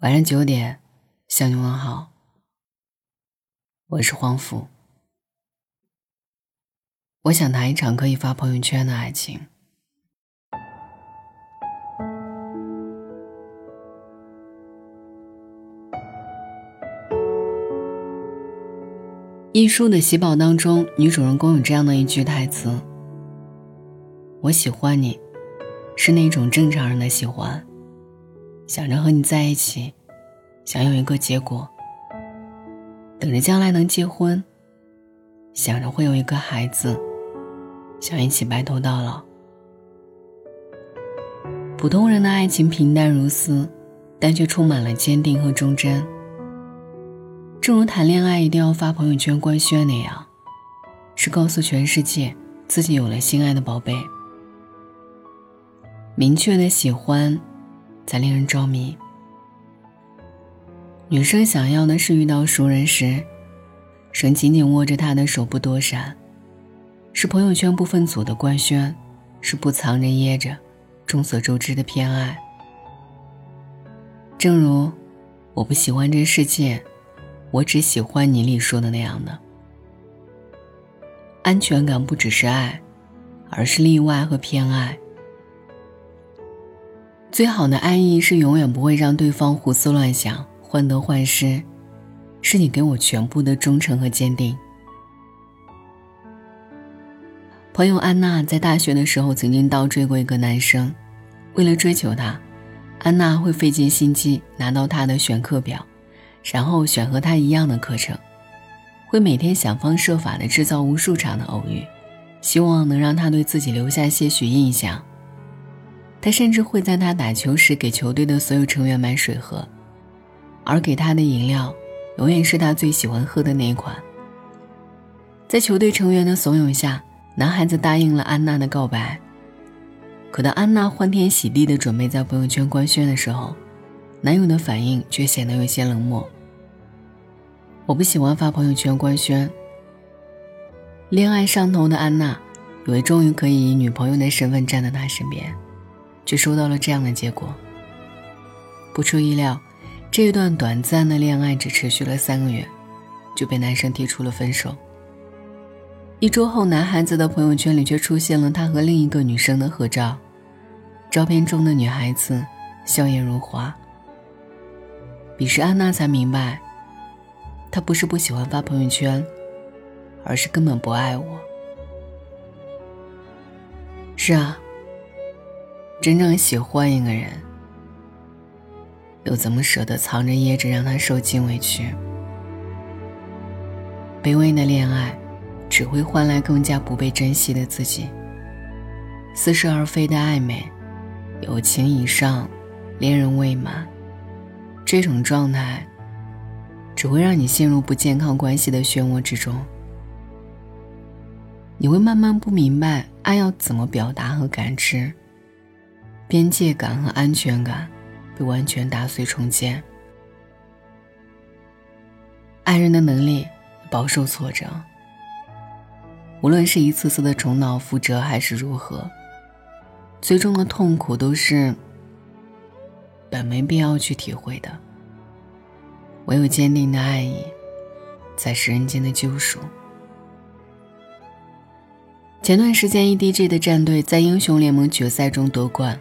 晚上九点，向你问好。我是黄甫。我想谈一场可以发朋友圈的爱情。一书的喜宝当中，女主人公有这样的一句台词：“我喜欢你，是那种正常人的喜欢。”想着和你在一起，想有一个结果，等着将来能结婚，想着会有一个孩子，想一起白头到老。普通人的爱情平淡如斯，但却充满了坚定和忠贞。正如谈恋爱一定要发朋友圈官宣那样，是告诉全世界自己有了心爱的宝贝。明确的喜欢。才令人着迷。女生想要的是遇到熟人时，神紧紧握着他的手不躲闪；是朋友圈不分组的官宣，是不藏着掖着，众所周知的偏爱。正如“我不喜欢这世界，我只喜欢你”里说的那样的，安全感不只是爱，而是例外和偏爱。最好的爱意是永远不会让对方胡思乱想、患得患失，是你给我全部的忠诚和坚定。朋友安娜在大学的时候曾经倒追过一个男生，为了追求他，安娜会费尽心机拿到他的选课表，然后选和他一样的课程，会每天想方设法的制造无数场的偶遇，希望能让他对自己留下些许印象。他甚至会在他打球时给球队的所有成员买水喝，而给他的饮料，永远是他最喜欢喝的那一款。在球队成员的怂恿下，男孩子答应了安娜的告白。可当安娜欢天喜地的准备在朋友圈官宣的时候，男友的反应却显得有些冷漠。我不喜欢发朋友圈官宣。恋爱上头的安娜，以为终于可以以女朋友的身份站在他身边。却收到了这样的结果。不出意料，这一段短暂的恋爱只持续了三个月，就被男生提出了分手。一周后，男孩子的朋友圈里却出现了他和另一个女生的合照，照片中的女孩子笑颜如花。彼时，安娜才明白，他不是不喜欢发朋友圈，而是根本不爱我。是啊。真正喜欢一个人，又怎么舍得藏着掖着让他受尽委屈？卑微的恋爱，只会换来更加不被珍惜的自己。似是而非的暧昧，友情以上，恋人未满，这种状态，只会让你陷入不健康关系的漩涡之中。你会慢慢不明白爱要怎么表达和感知。边界感和安全感被完全打碎重建，爱人的能力饱受挫折。无论是一次次的重蹈覆辙，还是如何，最终的痛苦都是本没必要去体会的。唯有坚定的爱意，才是人间的救赎。前段时间，EDG 的战队在英雄联盟决赛中夺冠。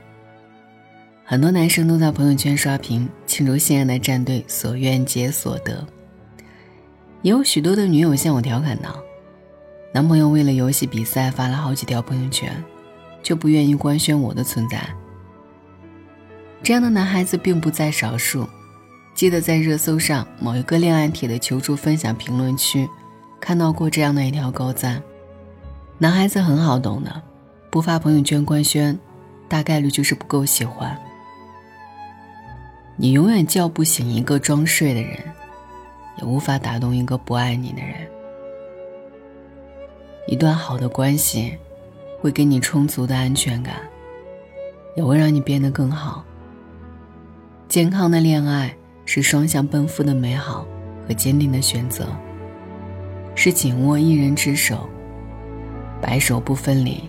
很多男生都在朋友圈刷屏庆祝心爱的战队所愿皆所得，也有许多的女友向我调侃道：“男朋友为了游戏比赛发了好几条朋友圈，就不愿意官宣我的存在。”这样的男孩子并不在少数。记得在热搜上某一个恋爱帖的求助分享评论区，看到过这样的一条高赞：“男孩子很好懂的，不发朋友圈官宣，大概率就是不够喜欢。”你永远叫不醒一个装睡的人，也无法打动一个不爱你的人。一段好的关系，会给你充足的安全感，也会让你变得更好。健康的恋爱是双向奔赴的美好和坚定的选择，是紧握一人之手，白首不分离。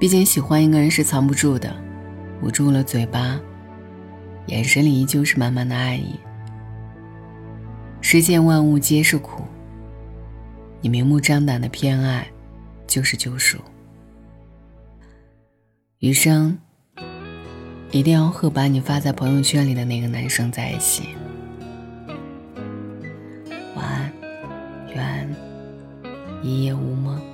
毕竟喜欢一个人是藏不住的，捂住了嘴巴。眼神里依旧是满满的爱意。世间万物皆是苦，你明目张胆的偏爱，就是救赎。余生，一定要和把你发在朋友圈里的那个男生在一起。晚安，愿一夜无梦。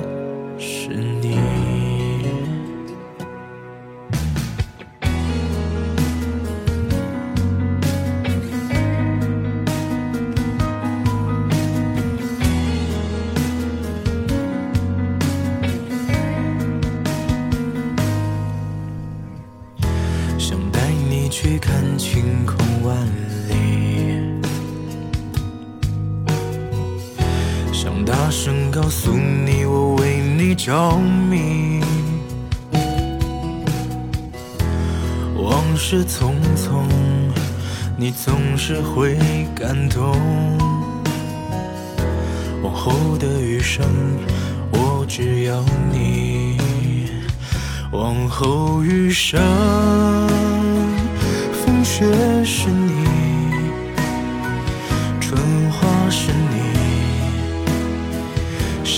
想大声告诉你，我为你着迷。往事匆匆，你总是会感动。往后的余生，我只要你。往后余生。风雪是你，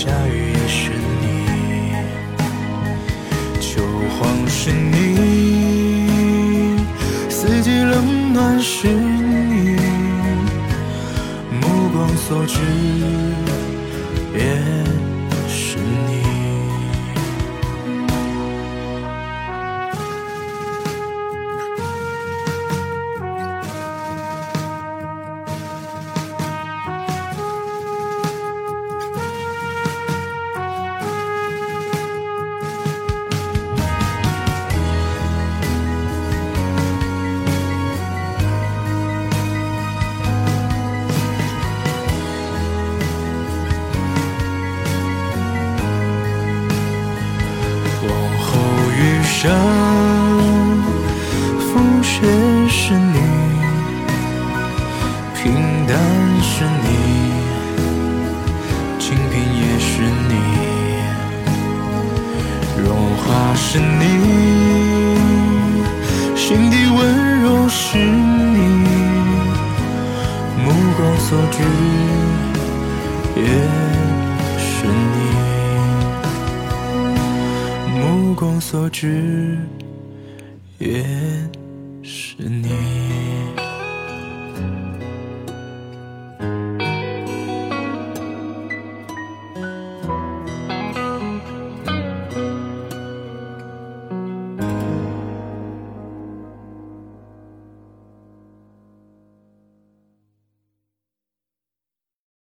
下雨也是你，秋黄是你，四季冷暖是你，目光所至也。所至也是你。目光所至，也是你。